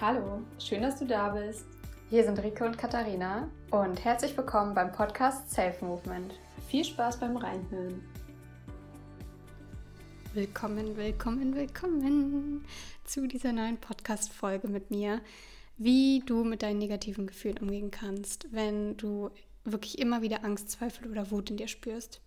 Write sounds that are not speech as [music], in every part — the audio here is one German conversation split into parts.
Hallo, schön, dass du da bist. Hier sind Rike und Katharina und herzlich willkommen beim Podcast Self Movement. Viel Spaß beim Reinhören. Willkommen, willkommen, willkommen zu dieser neuen Podcast-Folge mit mir, wie du mit deinen negativen Gefühlen umgehen kannst, wenn du wirklich immer wieder Angst, Zweifel oder Wut in dir spürst.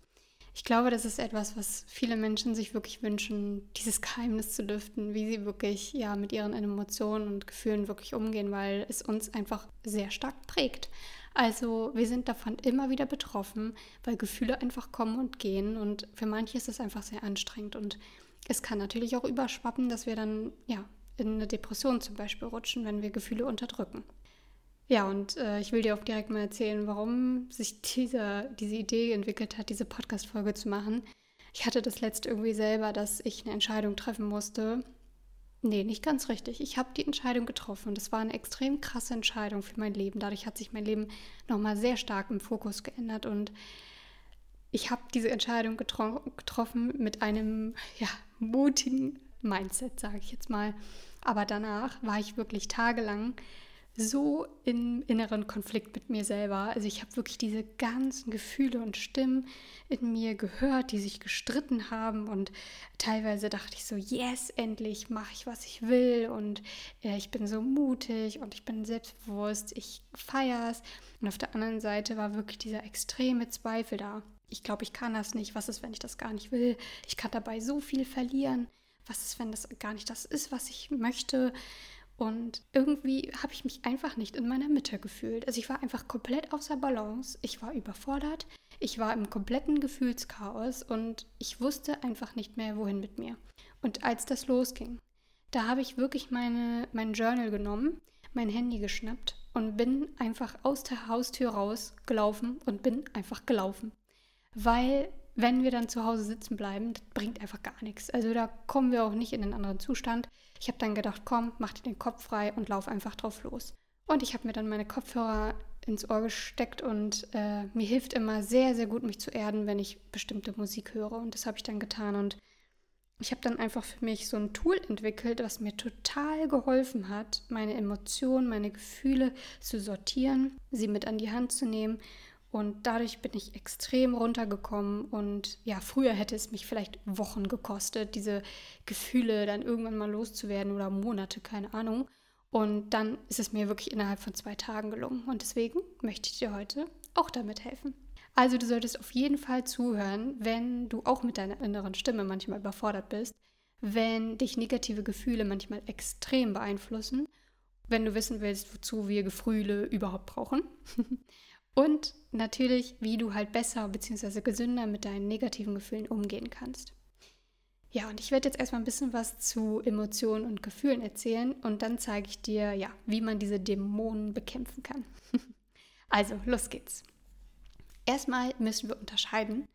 Ich glaube, das ist etwas, was viele Menschen sich wirklich wünschen, dieses Geheimnis zu lüften, wie sie wirklich ja mit ihren Emotionen und Gefühlen wirklich umgehen, weil es uns einfach sehr stark prägt. Also wir sind davon immer wieder betroffen, weil Gefühle einfach kommen und gehen und für manche ist es einfach sehr anstrengend und es kann natürlich auch überschwappen, dass wir dann ja in eine Depression zum Beispiel rutschen, wenn wir Gefühle unterdrücken. Ja, und äh, ich will dir auch direkt mal erzählen, warum sich dieser, diese Idee entwickelt hat, diese Podcast-Folge zu machen. Ich hatte das letzte irgendwie selber, dass ich eine Entscheidung treffen musste. Nee, nicht ganz richtig. Ich habe die Entscheidung getroffen und es war eine extrem krasse Entscheidung für mein Leben. Dadurch hat sich mein Leben nochmal sehr stark im Fokus geändert und ich habe diese Entscheidung getro getroffen mit einem ja, mutigen Mindset, sage ich jetzt mal. Aber danach war ich wirklich tagelang so im inneren Konflikt mit mir selber. Also ich habe wirklich diese ganzen Gefühle und Stimmen in mir gehört, die sich gestritten haben und teilweise dachte ich so, yes, endlich mache ich, was ich will und äh, ich bin so mutig und ich bin selbstbewusst, ich feiere es. Und auf der anderen Seite war wirklich dieser extreme Zweifel da. Ich glaube, ich kann das nicht. Was ist, wenn ich das gar nicht will? Ich kann dabei so viel verlieren. Was ist, wenn das gar nicht das ist, was ich möchte? Und irgendwie habe ich mich einfach nicht in meiner Mitte gefühlt. Also ich war einfach komplett außer Balance. Ich war überfordert. Ich war im kompletten Gefühlschaos und ich wusste einfach nicht mehr, wohin mit mir. Und als das losging, da habe ich wirklich meine, mein Journal genommen, mein Handy geschnappt und bin einfach aus der Haustür rausgelaufen und bin einfach gelaufen. Weil wenn wir dann zu Hause sitzen bleiben, das bringt einfach gar nichts. Also da kommen wir auch nicht in einen anderen Zustand. Ich habe dann gedacht, komm, mach dir den Kopf frei und lauf einfach drauf los. Und ich habe mir dann meine Kopfhörer ins Ohr gesteckt und äh, mir hilft immer sehr, sehr gut, mich zu erden, wenn ich bestimmte Musik höre. Und das habe ich dann getan. Und ich habe dann einfach für mich so ein Tool entwickelt, was mir total geholfen hat, meine Emotionen, meine Gefühle zu sortieren, sie mit an die Hand zu nehmen und dadurch bin ich extrem runtergekommen. Und ja, früher hätte es mich vielleicht Wochen gekostet, diese Gefühle dann irgendwann mal loszuwerden oder Monate, keine Ahnung. Und dann ist es mir wirklich innerhalb von zwei Tagen gelungen. Und deswegen möchte ich dir heute auch damit helfen. Also du solltest auf jeden Fall zuhören, wenn du auch mit deiner inneren Stimme manchmal überfordert bist, wenn dich negative Gefühle manchmal extrem beeinflussen, wenn du wissen willst, wozu wir Gefühle überhaupt brauchen. [laughs] Und natürlich, wie du halt besser bzw. gesünder mit deinen negativen Gefühlen umgehen kannst. Ja, und ich werde jetzt erstmal ein bisschen was zu Emotionen und Gefühlen erzählen und dann zeige ich dir, ja, wie man diese Dämonen bekämpfen kann. [laughs] also, los geht's. Erstmal müssen wir unterscheiden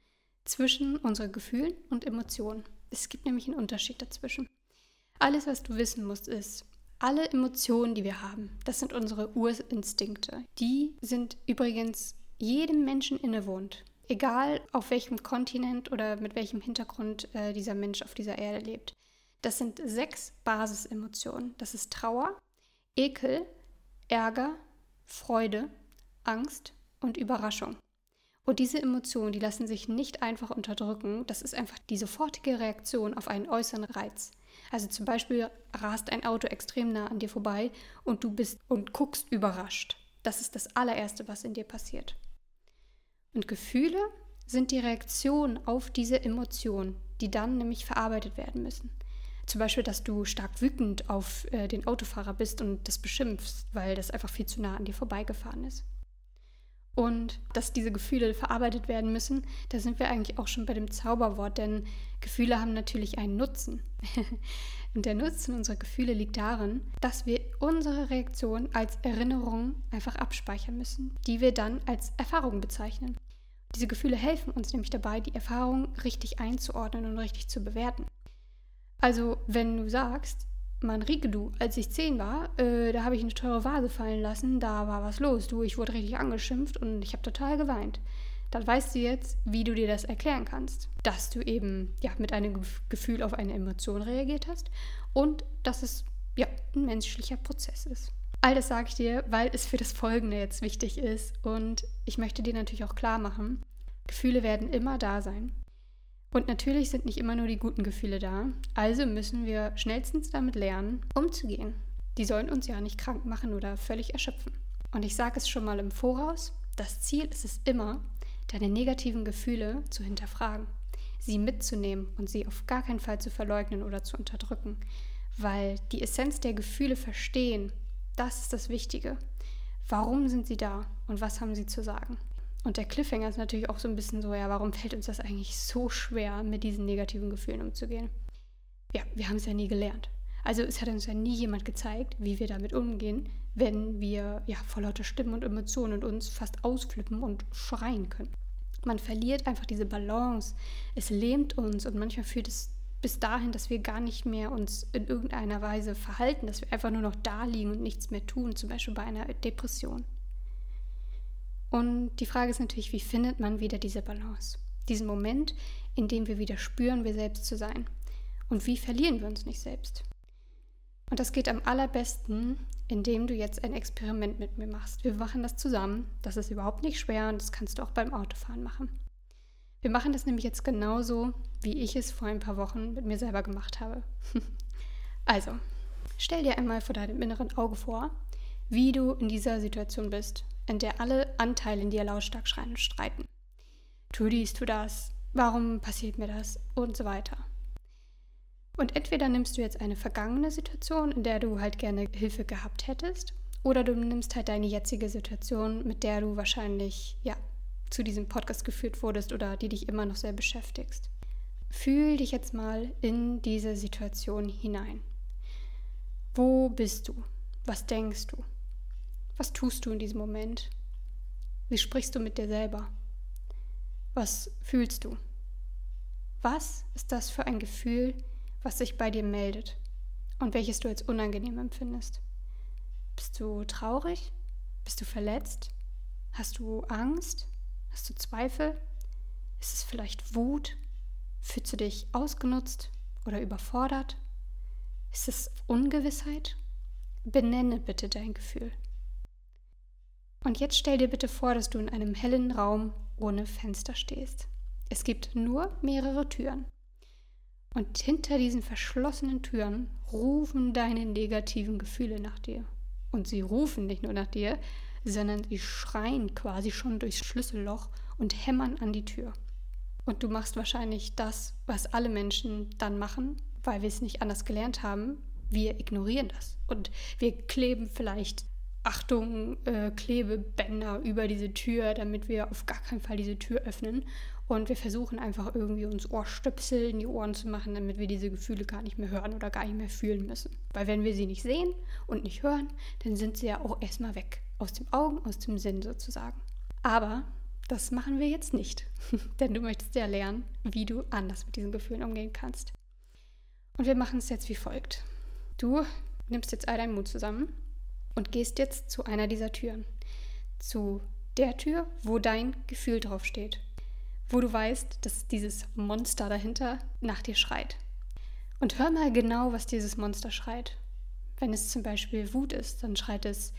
zwischen unseren Gefühlen und Emotionen. Es gibt nämlich einen Unterschied dazwischen. Alles, was du wissen musst, ist, alle Emotionen, die wir haben, das sind unsere Urinstinkte. Die sind übrigens jedem Menschen innewohnt. Egal auf welchem Kontinent oder mit welchem Hintergrund äh, dieser Mensch auf dieser Erde lebt. Das sind sechs Basisemotionen. Das ist Trauer, Ekel, Ärger, Freude, Angst und Überraschung. Und diese Emotionen, die lassen sich nicht einfach unterdrücken. Das ist einfach die sofortige Reaktion auf einen äußeren Reiz. Also zum Beispiel rast ein Auto extrem nah an dir vorbei und du bist und guckst überrascht. Das ist das allererste, was in dir passiert. Und Gefühle sind die Reaktion auf diese Emotion, die dann nämlich verarbeitet werden müssen. Zum Beispiel, dass du stark wütend auf äh, den Autofahrer bist und das beschimpfst, weil das einfach viel zu nah an dir vorbeigefahren ist und dass diese Gefühle verarbeitet werden müssen, da sind wir eigentlich auch schon bei dem Zauberwort, denn Gefühle haben natürlich einen Nutzen. [laughs] und der Nutzen unserer Gefühle liegt darin, dass wir unsere Reaktion als Erinnerung einfach abspeichern müssen, die wir dann als Erfahrung bezeichnen. Diese Gefühle helfen uns nämlich dabei, die Erfahrung richtig einzuordnen und richtig zu bewerten. Also, wenn du sagst, Mann, Rike, du, als ich zehn war, äh, da habe ich eine teure Vase fallen lassen, da war was los. Du, ich wurde richtig angeschimpft und ich habe total geweint. Dann weißt du jetzt, wie du dir das erklären kannst. Dass du eben ja, mit einem Gefühl auf eine Emotion reagiert hast und dass es ja, ein menschlicher Prozess ist. All das sage ich dir, weil es für das Folgende jetzt wichtig ist und ich möchte dir natürlich auch klar machen, Gefühle werden immer da sein. Und natürlich sind nicht immer nur die guten Gefühle da, also müssen wir schnellstens damit lernen, umzugehen. Die sollen uns ja nicht krank machen oder völlig erschöpfen. Und ich sage es schon mal im Voraus, das Ziel ist es immer, deine negativen Gefühle zu hinterfragen, sie mitzunehmen und sie auf gar keinen Fall zu verleugnen oder zu unterdrücken, weil die Essenz der Gefühle verstehen, das ist das Wichtige. Warum sind sie da und was haben sie zu sagen? Und der Cliffhanger ist natürlich auch so ein bisschen so, ja, warum fällt uns das eigentlich so schwer, mit diesen negativen Gefühlen umzugehen? Ja, wir haben es ja nie gelernt. Also es hat uns ja nie jemand gezeigt, wie wir damit umgehen, wenn wir ja vor lauter Stimmen und Emotionen und uns fast ausflippen und schreien können. Man verliert einfach diese Balance. Es lähmt uns und manchmal führt es bis dahin, dass wir gar nicht mehr uns in irgendeiner Weise verhalten, dass wir einfach nur noch da liegen und nichts mehr tun, zum Beispiel bei einer Depression. Und die Frage ist natürlich, wie findet man wieder diese Balance? Diesen Moment, in dem wir wieder spüren, wir selbst zu sein. Und wie verlieren wir uns nicht selbst? Und das geht am allerbesten, indem du jetzt ein Experiment mit mir machst. Wir machen das zusammen. Das ist überhaupt nicht schwer und das kannst du auch beim Autofahren machen. Wir machen das nämlich jetzt genauso, wie ich es vor ein paar Wochen mit mir selber gemacht habe. [laughs] also, stell dir einmal vor deinem inneren Auge vor, wie du in dieser Situation bist, in der alle Anteile in dir lautstark schreien und streiten. Tu dies, tu das, warum passiert mir das und so weiter. Und entweder nimmst du jetzt eine vergangene Situation, in der du halt gerne Hilfe gehabt hättest, oder du nimmst halt deine jetzige Situation, mit der du wahrscheinlich ja zu diesem Podcast geführt wurdest oder die dich immer noch sehr beschäftigst. Fühl dich jetzt mal in diese Situation hinein. Wo bist du? Was denkst du? Was tust du in diesem Moment? Wie sprichst du mit dir selber? Was fühlst du? Was ist das für ein Gefühl, was sich bei dir meldet und welches du als unangenehm empfindest? Bist du traurig? Bist du verletzt? Hast du Angst? Hast du Zweifel? Ist es vielleicht Wut? Fühlst du dich ausgenutzt oder überfordert? Ist es Ungewissheit? Benenne bitte dein Gefühl. Und jetzt stell dir bitte vor, dass du in einem hellen Raum ohne Fenster stehst. Es gibt nur mehrere Türen. Und hinter diesen verschlossenen Türen rufen deine negativen Gefühle nach dir. Und sie rufen nicht nur nach dir, sondern sie schreien quasi schon durchs Schlüsselloch und hämmern an die Tür. Und du machst wahrscheinlich das, was alle Menschen dann machen, weil wir es nicht anders gelernt haben. Wir ignorieren das. Und wir kleben vielleicht, Achtung, äh, Klebebänder über diese Tür, damit wir auf gar keinen Fall diese Tür öffnen. Und wir versuchen einfach irgendwie uns Ohrstöpsel in die Ohren zu machen, damit wir diese Gefühle gar nicht mehr hören oder gar nicht mehr fühlen müssen. Weil wenn wir sie nicht sehen und nicht hören, dann sind sie ja auch erstmal weg. Aus dem Augen, aus dem Sinn sozusagen. Aber das machen wir jetzt nicht, [laughs] denn du möchtest ja lernen, wie du anders mit diesen Gefühlen umgehen kannst. Und wir machen es jetzt wie folgt. Du nimmst jetzt all deinen Mut zusammen und gehst jetzt zu einer dieser Türen. Zu der Tür, wo dein Gefühl draufsteht. Wo du weißt, dass dieses Monster dahinter nach dir schreit. Und hör mal genau, was dieses Monster schreit. Wenn es zum Beispiel Wut ist, dann schreit es,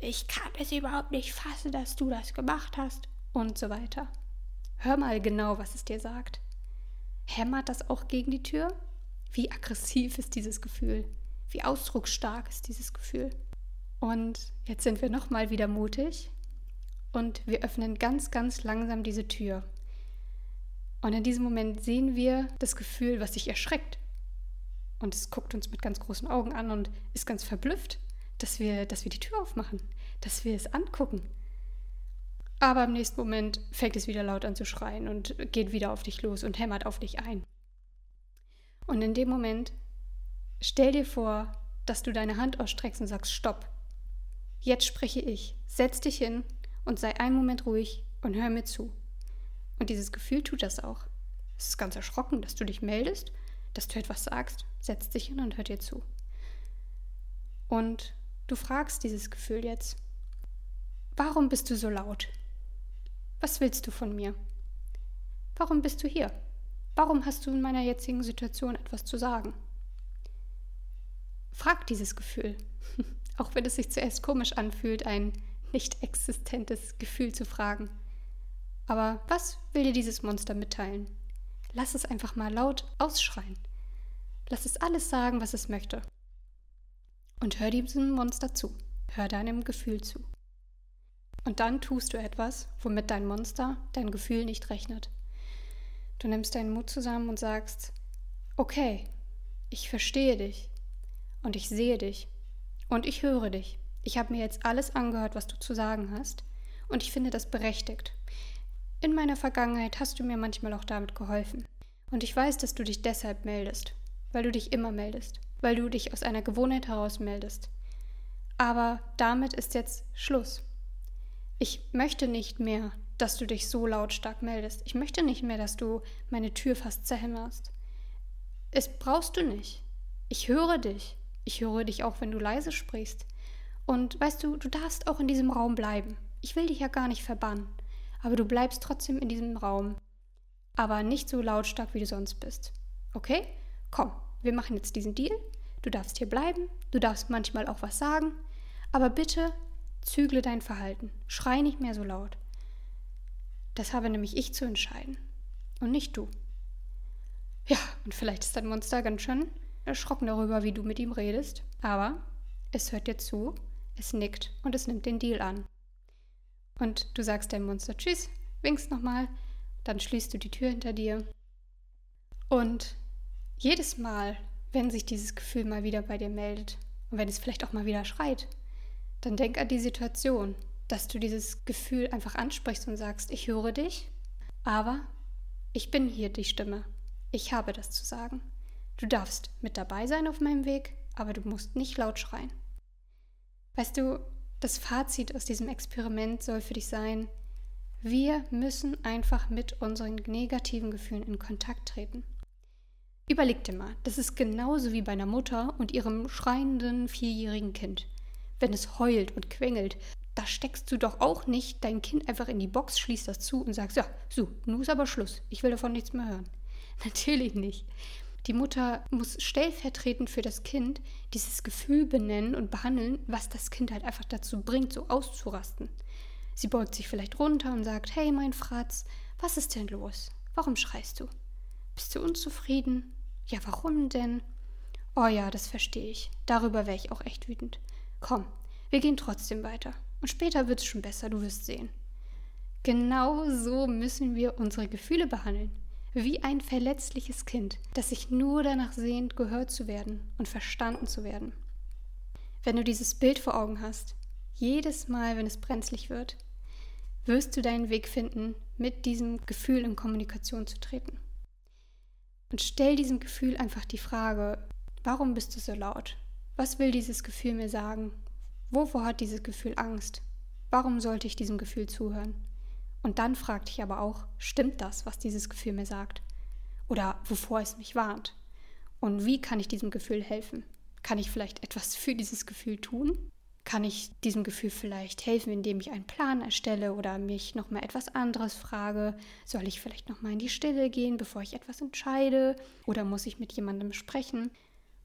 ich kann es überhaupt nicht fassen, dass du das gemacht hast und so weiter. Hör mal genau, was es dir sagt. Hämmert das auch gegen die Tür? Wie aggressiv ist dieses Gefühl? Wie ausdrucksstark ist dieses Gefühl? Und jetzt sind wir nochmal wieder mutig und wir öffnen ganz, ganz langsam diese Tür. Und in diesem Moment sehen wir das Gefühl, was sich erschreckt. Und es guckt uns mit ganz großen Augen an und ist ganz verblüfft, dass wir, dass wir die Tür aufmachen, dass wir es angucken. Aber im nächsten Moment fängt es wieder laut an zu schreien und geht wieder auf dich los und hämmert auf dich ein. Und in dem Moment stell dir vor, dass du deine Hand ausstreckst und sagst, stopp. Jetzt spreche ich. Setz dich hin und sei einen Moment ruhig und hör mir zu. Und dieses Gefühl tut das auch. Es ist ganz erschrocken, dass du dich meldest, dass du etwas sagst, setzt dich hin und hört dir zu. Und du fragst dieses Gefühl jetzt, warum bist du so laut? Was willst du von mir? Warum bist du hier? Warum hast du in meiner jetzigen Situation etwas zu sagen? frag dieses Gefühl. [laughs] Auch wenn es sich zuerst komisch anfühlt, ein nicht existentes Gefühl zu fragen. Aber was will dir dieses Monster mitteilen? Lass es einfach mal laut ausschreien. Lass es alles sagen, was es möchte. Und hör diesem Monster zu. Hör deinem Gefühl zu. Und dann tust du etwas, womit dein Monster, dein Gefühl nicht rechnet. Du nimmst deinen Mut zusammen und sagst, okay, ich verstehe dich und ich sehe dich und ich höre dich. Ich habe mir jetzt alles angehört, was du zu sagen hast und ich finde das berechtigt. In meiner Vergangenheit hast du mir manchmal auch damit geholfen. Und ich weiß, dass du dich deshalb meldest, weil du dich immer meldest, weil du dich aus einer Gewohnheit heraus meldest. Aber damit ist jetzt Schluss. Ich möchte nicht mehr, dass du dich so lautstark meldest. Ich möchte nicht mehr, dass du meine Tür fast zerhämmerst. Es brauchst du nicht. Ich höre dich. Ich höre dich auch, wenn du leise sprichst. Und weißt du, du darfst auch in diesem Raum bleiben. Ich will dich ja gar nicht verbannen aber du bleibst trotzdem in diesem Raum. Aber nicht so lautstark, wie du sonst bist. Okay? Komm, wir machen jetzt diesen Deal. Du darfst hier bleiben, du darfst manchmal auch was sagen, aber bitte zügle dein Verhalten. Schrei nicht mehr so laut. Das habe nämlich ich zu entscheiden und nicht du. Ja, und vielleicht ist dein Monster ganz schön erschrocken darüber, wie du mit ihm redest, aber es hört dir zu, es nickt und es nimmt den Deal an. Und du sagst deinem Monster Tschüss, winkst nochmal, dann schließt du die Tür hinter dir. Und jedes Mal, wenn sich dieses Gefühl mal wieder bei dir meldet und wenn es vielleicht auch mal wieder schreit, dann denk an die Situation, dass du dieses Gefühl einfach ansprichst und sagst, ich höre dich, aber ich bin hier die Stimme. Ich habe das zu sagen. Du darfst mit dabei sein auf meinem Weg, aber du musst nicht laut schreien. Weißt du, das Fazit aus diesem Experiment soll für dich sein, wir müssen einfach mit unseren negativen Gefühlen in Kontakt treten. Überleg dir mal, das ist genauso wie bei einer Mutter und ihrem schreienden vierjährigen Kind. Wenn es heult und quengelt, da steckst du doch auch nicht dein Kind einfach in die Box, schließt das zu und sagst, ja, so, nun ist aber Schluss, ich will davon nichts mehr hören. [laughs] Natürlich nicht. Die Mutter muss stellvertretend für das Kind dieses Gefühl benennen und behandeln, was das Kind halt einfach dazu bringt, so auszurasten. Sie beugt sich vielleicht runter und sagt, hey mein Fratz, was ist denn los? Warum schreist du? Bist du unzufrieden? Ja, warum denn? Oh ja, das verstehe ich. Darüber wäre ich auch echt wütend. Komm, wir gehen trotzdem weiter. Und später wird es schon besser, du wirst sehen. Genau so müssen wir unsere Gefühle behandeln wie ein verletzliches Kind, das sich nur danach sehnt, gehört zu werden und verstanden zu werden. Wenn du dieses Bild vor Augen hast, jedes Mal, wenn es brenzlig wird, wirst du deinen Weg finden, mit diesem Gefühl in Kommunikation zu treten. Und stell diesem Gefühl einfach die Frage, warum bist du so laut? Was will dieses Gefühl mir sagen? Wovor hat dieses Gefühl Angst? Warum sollte ich diesem Gefühl zuhören? Und dann frag dich aber auch, stimmt das, was dieses Gefühl mir sagt? Oder wovor es mich warnt? Und wie kann ich diesem Gefühl helfen? Kann ich vielleicht etwas für dieses Gefühl tun? Kann ich diesem Gefühl vielleicht helfen, indem ich einen Plan erstelle oder mich nochmal etwas anderes frage? Soll ich vielleicht nochmal in die Stille gehen, bevor ich etwas entscheide? Oder muss ich mit jemandem sprechen?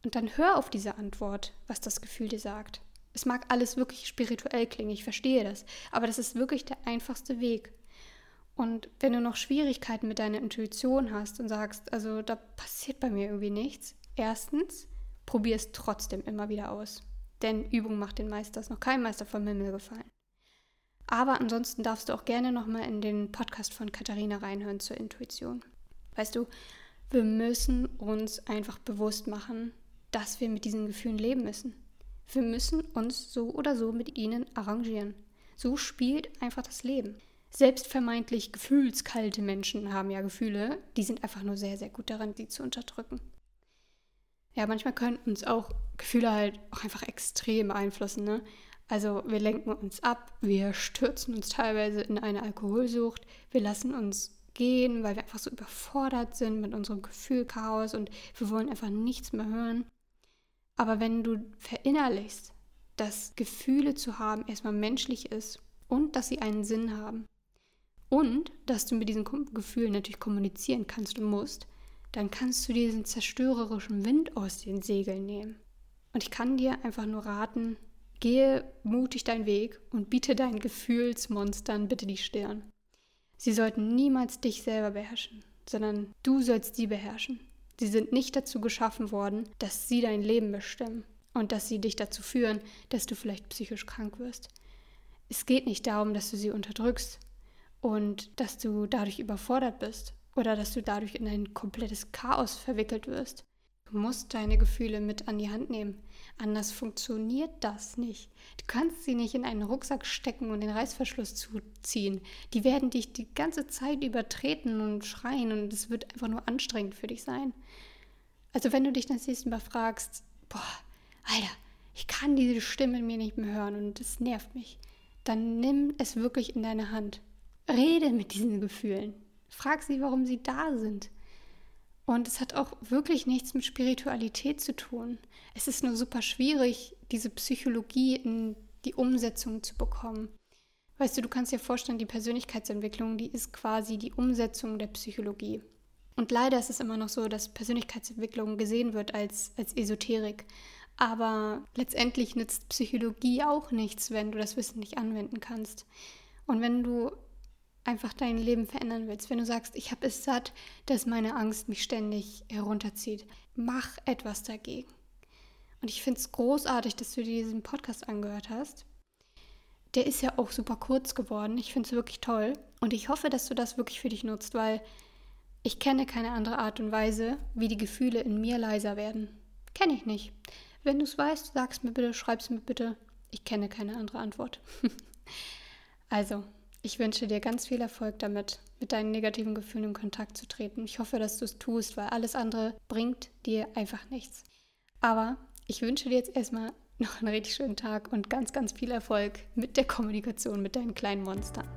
Und dann hör auf diese Antwort, was das Gefühl dir sagt. Es mag alles wirklich spirituell klingen, ich verstehe das, aber das ist wirklich der einfachste Weg. Und wenn du noch Schwierigkeiten mit deiner Intuition hast und sagst, also da passiert bei mir irgendwie nichts, erstens, probier es trotzdem immer wieder aus. Denn Übung macht den Meister, ist noch kein Meister vom Himmel gefallen. Aber ansonsten darfst du auch gerne nochmal in den Podcast von Katharina reinhören zur Intuition. Weißt du, wir müssen uns einfach bewusst machen, dass wir mit diesen Gefühlen leben müssen. Wir müssen uns so oder so mit ihnen arrangieren. So spielt einfach das Leben selbst vermeintlich gefühlskalte Menschen haben ja Gefühle, die sind einfach nur sehr, sehr gut darin, sie zu unterdrücken. Ja, manchmal können uns auch Gefühle halt auch einfach extrem beeinflussen. Ne? Also wir lenken uns ab, wir stürzen uns teilweise in eine Alkoholsucht, wir lassen uns gehen, weil wir einfach so überfordert sind mit unserem Gefühlchaos und wir wollen einfach nichts mehr hören. Aber wenn du verinnerlichst, dass Gefühle zu haben erstmal menschlich ist und dass sie einen Sinn haben, und dass du mit diesen Gefühlen natürlich kommunizieren kannst und musst, dann kannst du diesen zerstörerischen Wind aus den Segeln nehmen. Und ich kann dir einfach nur raten, gehe mutig deinen Weg und biete deinen Gefühlsmonstern bitte die Stirn. Sie sollten niemals dich selber beherrschen, sondern du sollst sie beherrschen. Sie sind nicht dazu geschaffen worden, dass sie dein Leben bestimmen und dass sie dich dazu führen, dass du vielleicht psychisch krank wirst. Es geht nicht darum, dass du sie unterdrückst und dass du dadurch überfordert bist oder dass du dadurch in ein komplettes Chaos verwickelt wirst. Du musst deine Gefühle mit an die Hand nehmen. Anders funktioniert das nicht. Du kannst sie nicht in einen Rucksack stecken und den Reißverschluss zuziehen. Die werden dich die ganze Zeit übertreten und schreien und es wird einfach nur anstrengend für dich sein. Also wenn du dich das nächste Mal fragst, boah, Alter, ich kann diese Stimme mir nicht mehr hören und es nervt mich, dann nimm es wirklich in deine Hand. Rede mit diesen Gefühlen. Frag sie, warum sie da sind. Und es hat auch wirklich nichts mit Spiritualität zu tun. Es ist nur super schwierig, diese Psychologie in die Umsetzung zu bekommen. Weißt du, du kannst dir vorstellen, die Persönlichkeitsentwicklung, die ist quasi die Umsetzung der Psychologie. Und leider ist es immer noch so, dass Persönlichkeitsentwicklung gesehen wird als, als Esoterik. Aber letztendlich nützt Psychologie auch nichts, wenn du das Wissen nicht anwenden kannst. Und wenn du einfach dein Leben verändern willst, wenn du sagst, ich habe es satt, dass meine Angst mich ständig herunterzieht, mach etwas dagegen. Und ich finde es großartig, dass du dir diesen Podcast angehört hast. Der ist ja auch super kurz geworden. Ich finde es wirklich toll. Und ich hoffe, dass du das wirklich für dich nutzt, weil ich kenne keine andere Art und Weise, wie die Gefühle in mir leiser werden. Kenne ich nicht. Wenn du es weißt, sag's mir bitte, schreib's mir bitte. Ich kenne keine andere Antwort. [laughs] also, ich wünsche dir ganz viel Erfolg damit, mit deinen negativen Gefühlen in Kontakt zu treten. Ich hoffe, dass du es tust, weil alles andere bringt dir einfach nichts. Aber ich wünsche dir jetzt erstmal noch einen richtig schönen Tag und ganz, ganz viel Erfolg mit der Kommunikation mit deinen kleinen Monstern.